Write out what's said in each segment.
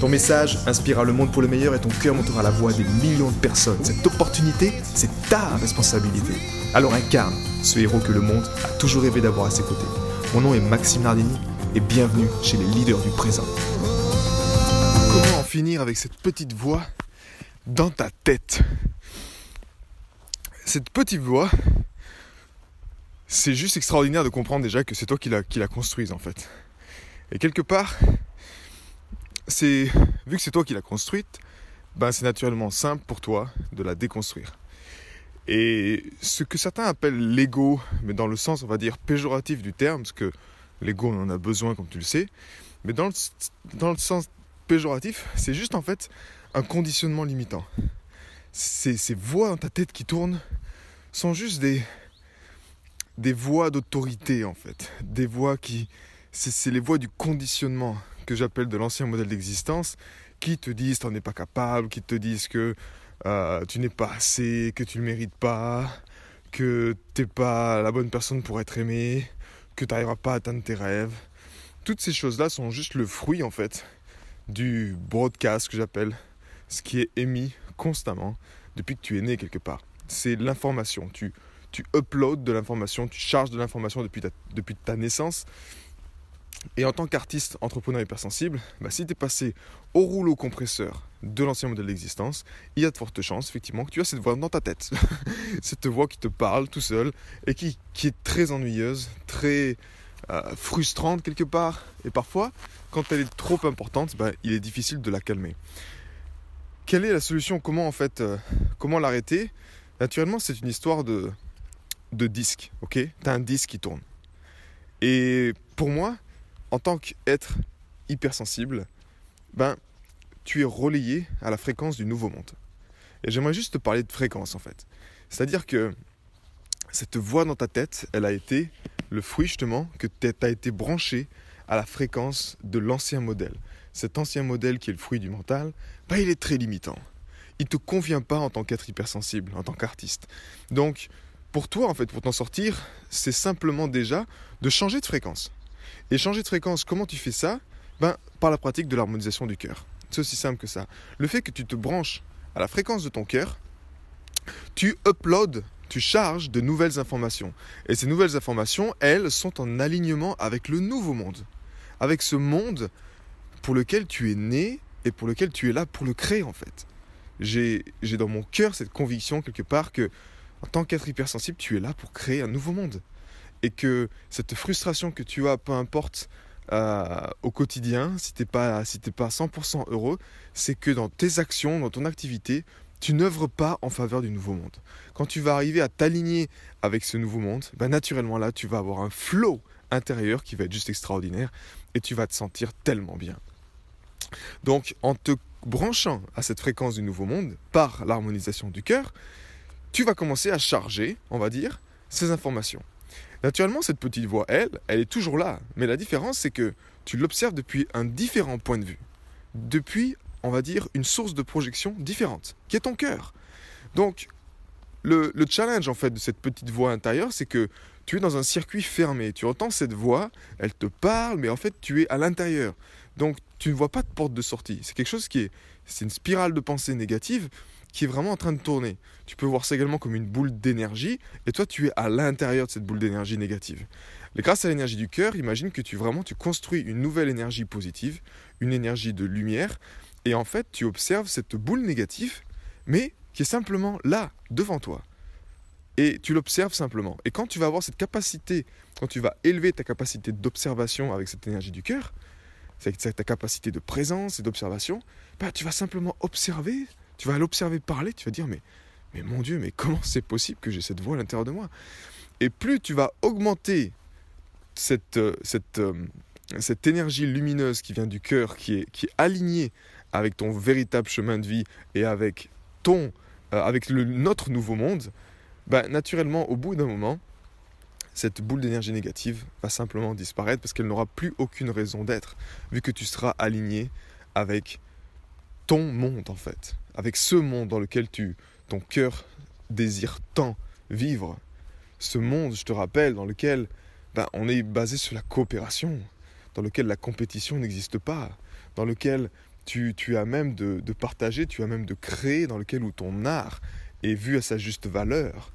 Ton message inspirera le monde pour le meilleur et ton cœur montera la voix des millions de personnes. Cette opportunité, c'est ta responsabilité. Alors incarne ce héros que le monde a toujours rêvé d'avoir à ses côtés. Mon nom est Maxime Nardini et bienvenue chez les leaders du présent. Comment en finir avec cette petite voix dans ta tête? Cette petite voix, c'est juste extraordinaire de comprendre déjà que c'est toi qui la, qui la construise en fait. Et quelque part, c'est vu que c'est toi qui l'as construite, ben c'est naturellement simple pour toi de la déconstruire. Et ce que certains appellent l'ego, mais dans le sens on va dire péjoratif du terme, parce que l'ego on en a besoin comme tu le sais, mais dans le, dans le sens péjoratif, c'est juste en fait un conditionnement limitant. Ces, voix dans ta tête qui tournent sont juste des, des voix d'autorité en fait, des voix qui, c'est les voix du conditionnement que j'appelle de l'ancien modèle d'existence, qui te disent tu n'en es pas capable, qui te disent que euh, tu n'es pas assez, que tu ne mérites pas, que tu n'es pas la bonne personne pour être aimé, que tu n'arriveras pas à atteindre tes rêves. Toutes ces choses-là sont juste le fruit en fait du broadcast que j'appelle, ce qui est émis constamment depuis que tu es né quelque part. C'est l'information. Tu, uploads de l'information, tu charges de l'information depuis ta naissance et en tant qu'artiste, entrepreneur hypersensible, bah, si tu es passé au rouleau compresseur de l'ancien modèle d'existence, il y a de fortes chances effectivement que tu as cette voix dans ta tête. cette voix qui te parle tout seul et qui, est très ennuyeuse, très euh, frustrante quelque part. Et parfois, quand elle est trop importante, bah, il est difficile de la calmer. Quelle est la solution? Comment en fait, euh, comment l'arrêter? Naturellement, c'est une histoire de, de disque. Ok? Tu as un disque qui tourne. Et pour moi, en tant qu'être hypersensible, ben, tu es relayé à la fréquence du nouveau monde. Et j'aimerais juste te parler de fréquence en fait. C'est-à-dire que cette voix dans ta tête, elle a été le fruit justement que tu as été branché à la fréquence de l'ancien modèle. Cet ancien modèle qui est le fruit du mental, ben, il est très limitant. Il ne te convient pas en tant qu'être hypersensible, en tant qu'artiste. Donc, pour toi, en fait, pour t'en sortir, c'est simplement déjà de changer de fréquence. Et changer de fréquence, comment tu fais ça ben, Par la pratique de l'harmonisation du cœur. C'est aussi simple que ça. Le fait que tu te branches à la fréquence de ton cœur, tu uploads, tu charges de nouvelles informations. Et ces nouvelles informations, elles, sont en alignement avec le nouveau monde. Avec ce monde pour lequel tu es né et pour lequel tu es là pour le créer en fait. J'ai dans mon cœur cette conviction quelque part que en tant qu'être hypersensible, tu es là pour créer un nouveau monde et que cette frustration que tu as, peu importe euh, au quotidien, si tu n'es pas, pas 100% heureux, c'est que dans tes actions, dans ton activité, tu n'œuvres pas en faveur du nouveau monde. Quand tu vas arriver à t'aligner avec ce nouveau monde, bah naturellement là, tu vas avoir un flow intérieur qui va être juste extraordinaire et tu vas te sentir tellement bien. Donc, en te branchant à cette fréquence du nouveau monde par l'harmonisation du cœur, tu vas commencer à charger, on va dire, ces informations. Naturellement, cette petite voix, elle, elle est toujours là. Mais la différence, c'est que tu l'observes depuis un différent point de vue. Depuis, on va dire, une source de projection différente, qui est ton cœur. Donc, le, challenge, en fait, de cette petite voix intérieure, c'est que tu es dans un circuit fermé. Tu entends cette voix, elle te parle, mais en fait, tu es à l'intérieur. Donc, tu ne vois pas de porte de sortie. C'est quelque chose qui est... C'est une spirale de pensée négative qui est vraiment en train de tourner. Tu peux voir ça également comme une boule d'énergie, et toi tu es à l'intérieur de cette boule d'énergie négative. Mais grâce à l'énergie du cœur, imagine que tu vraiment tu construis une nouvelle énergie positive, une énergie de lumière, et en fait tu observes cette boule négative, mais qui est simplement là, devant toi. Et tu l'observes simplement. Et quand tu vas avoir cette capacité, quand tu vas élever ta capacité d'observation avec cette énergie du cœur, c'est ta capacité de présence et d'observation, bah, tu vas simplement observer tu vas l'observer parler, tu vas dire mais, mais mon Dieu, mais comment c'est possible que j'ai cette voix à l'intérieur de moi? Et plus tu vas augmenter cette, euh, cette, euh, cette énergie lumineuse qui vient du cœur, qui est, qui alignée avec ton véritable chemin de vie et avec ton, euh, avec le, notre nouveau monde, bah, naturellement, au bout d'un moment, cette boule d'énergie négative va simplement disparaître parce qu'elle n'aura plus aucune raison d'être, vu que tu seras aligné avec ton monde en fait, avec ce monde dans lequel tu, ton cœur désire tant vivre. Ce monde, je te rappelle, dans lequel ben, on est basé sur la coopération, dans lequel la compétition n'existe pas, dans lequel tu, tu as même de, de, partager, tu as même de créer, dans lequel où ton art est vu à sa juste valeur.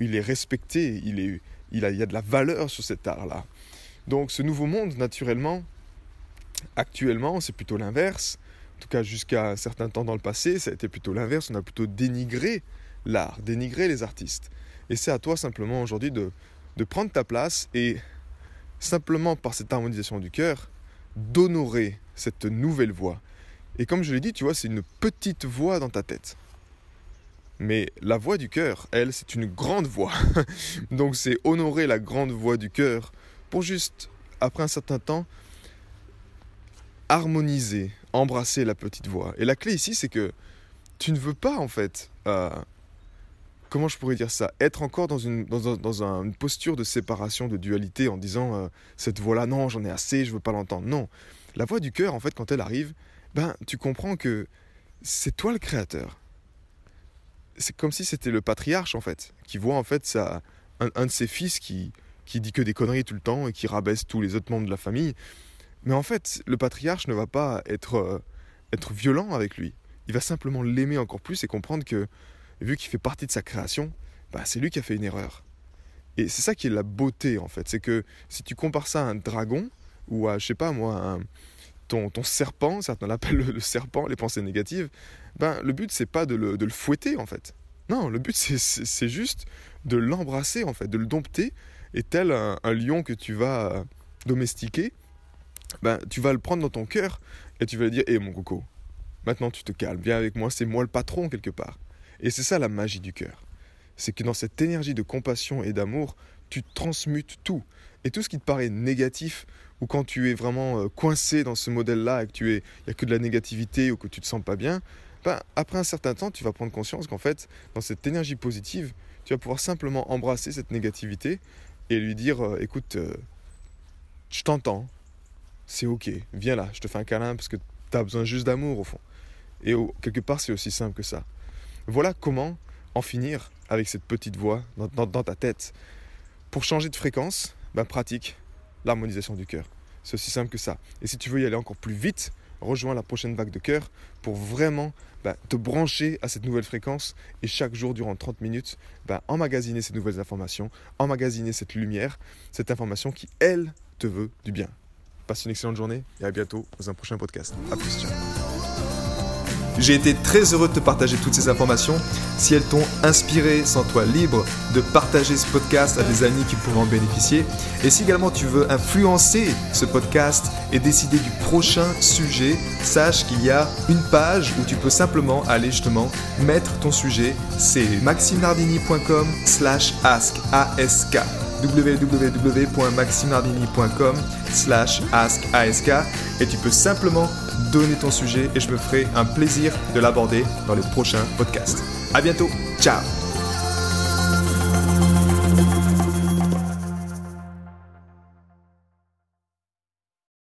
Il est respecté, il est, il, a, y a de la valeur sur cet art-là. Donc ce nouveau monde, naturellement, actuellement, c'est plutôt l'inverse. Tout cas, jusqu'à un certain temps dans le passé, ça a été plutôt l'inverse. On a plutôt dénigré l'art, dénigré les artistes. Et c'est à toi simplement aujourd'hui de, de prendre ta place et simplement par cette harmonisation du cœur, d'honorer cette nouvelle voix. Et comme je l'ai dit, tu vois, c'est une petite voix dans ta tête. Mais la voix du cœur, elle, c'est une grande voix. Donc c'est honorer la grande voix du cœur pour juste, après un certain temps, harmoniser, embrasser la petite voix. Et la clé ici, c'est que tu ne veux pas, en fait, euh, comment je pourrais dire ça, être encore dans une, dans, posture de séparation, de dualité, en disant euh, cette voix-là, non, j'en ai assez, je veux pas l'entendre. Non, la voix du cœur, en fait, quand elle arrive, ben, tu comprends que c'est toi le créateur c'est comme si c'était le patriarche en fait, qui voit en fait ça, un, de ses fils qui, qui dit que des conneries tout le temps et qui rabaisse tous les autres membres de la famille. Mais en fait, le patriarche ne va pas être, euh, être violent avec lui. Il va simplement l'aimer encore plus et comprendre que, vu qu'il fait partie de sa création, bah, c'est lui qui a fait une erreur. Et c'est ça qui est la beauté en fait. C'est que si tu compares ça à un dragon, ou à, je sais pas moi, ton, serpent, certains l'appellent le, serpent, les pensées négatives, ben, le but c'est pas de le, de le, fouetter en fait. Non, le but c'est juste de l'embrasser en fait, de le dompter. Et tel un, un lion que tu vas domestiquer, ben, tu vas le prendre dans ton cœur et tu vas lui dire Hé mon coco, maintenant tu te calmes, viens avec moi, c'est moi le patron quelque part. Et c'est ça la magie du cœur. C'est que dans cette énergie de compassion et d'amour, tu transmutes tout. Et tout ce qui te paraît négatif, ou quand tu es vraiment coincé dans ce modèle-là et que n'y a que de la négativité ou que tu te sens pas bien, ben, après un certain temps, tu vas prendre conscience qu'en fait, dans cette énergie positive, tu vas pouvoir simplement embrasser cette négativité et lui dire euh, écoute, euh, je t'entends, c'est ok, viens là, je te fais un câlin parce que tu as besoin juste d'amour au fond. Et quelque part, c'est aussi simple que ça. Voilà comment en finir avec cette petite voix dans, ta tête. Pour changer de fréquence, ben, pratique l'harmonisation du cœur. C'est aussi simple que ça. Et si tu veux y aller encore plus vite, rejoins la prochaine vague de cœur pour vraiment bah, te brancher à cette nouvelle fréquence et chaque jour durant 30 minutes, bah, emmagasiner ces nouvelles informations, emmagasiner cette lumière, cette information qui, elle, te veut du bien. Passe une excellente journée et à bientôt dans un prochain podcast. A plus, ciao. J'ai été très heureux de te partager toutes ces informations. Si elles t'ont inspiré, sens-toi libre de partager ce podcast à des amis qui pourront en bénéficier. Et si également tu veux influencer ce podcast et décider du prochain sujet, sache qu'il y a une page où tu peux simplement aller justement mettre ton sujet. C'est maximenardini.com slash ask www.maximardini.com slash ask et tu peux simplement donner ton sujet et je me ferai un plaisir de l'aborder dans les prochains podcasts. À bientôt, ciao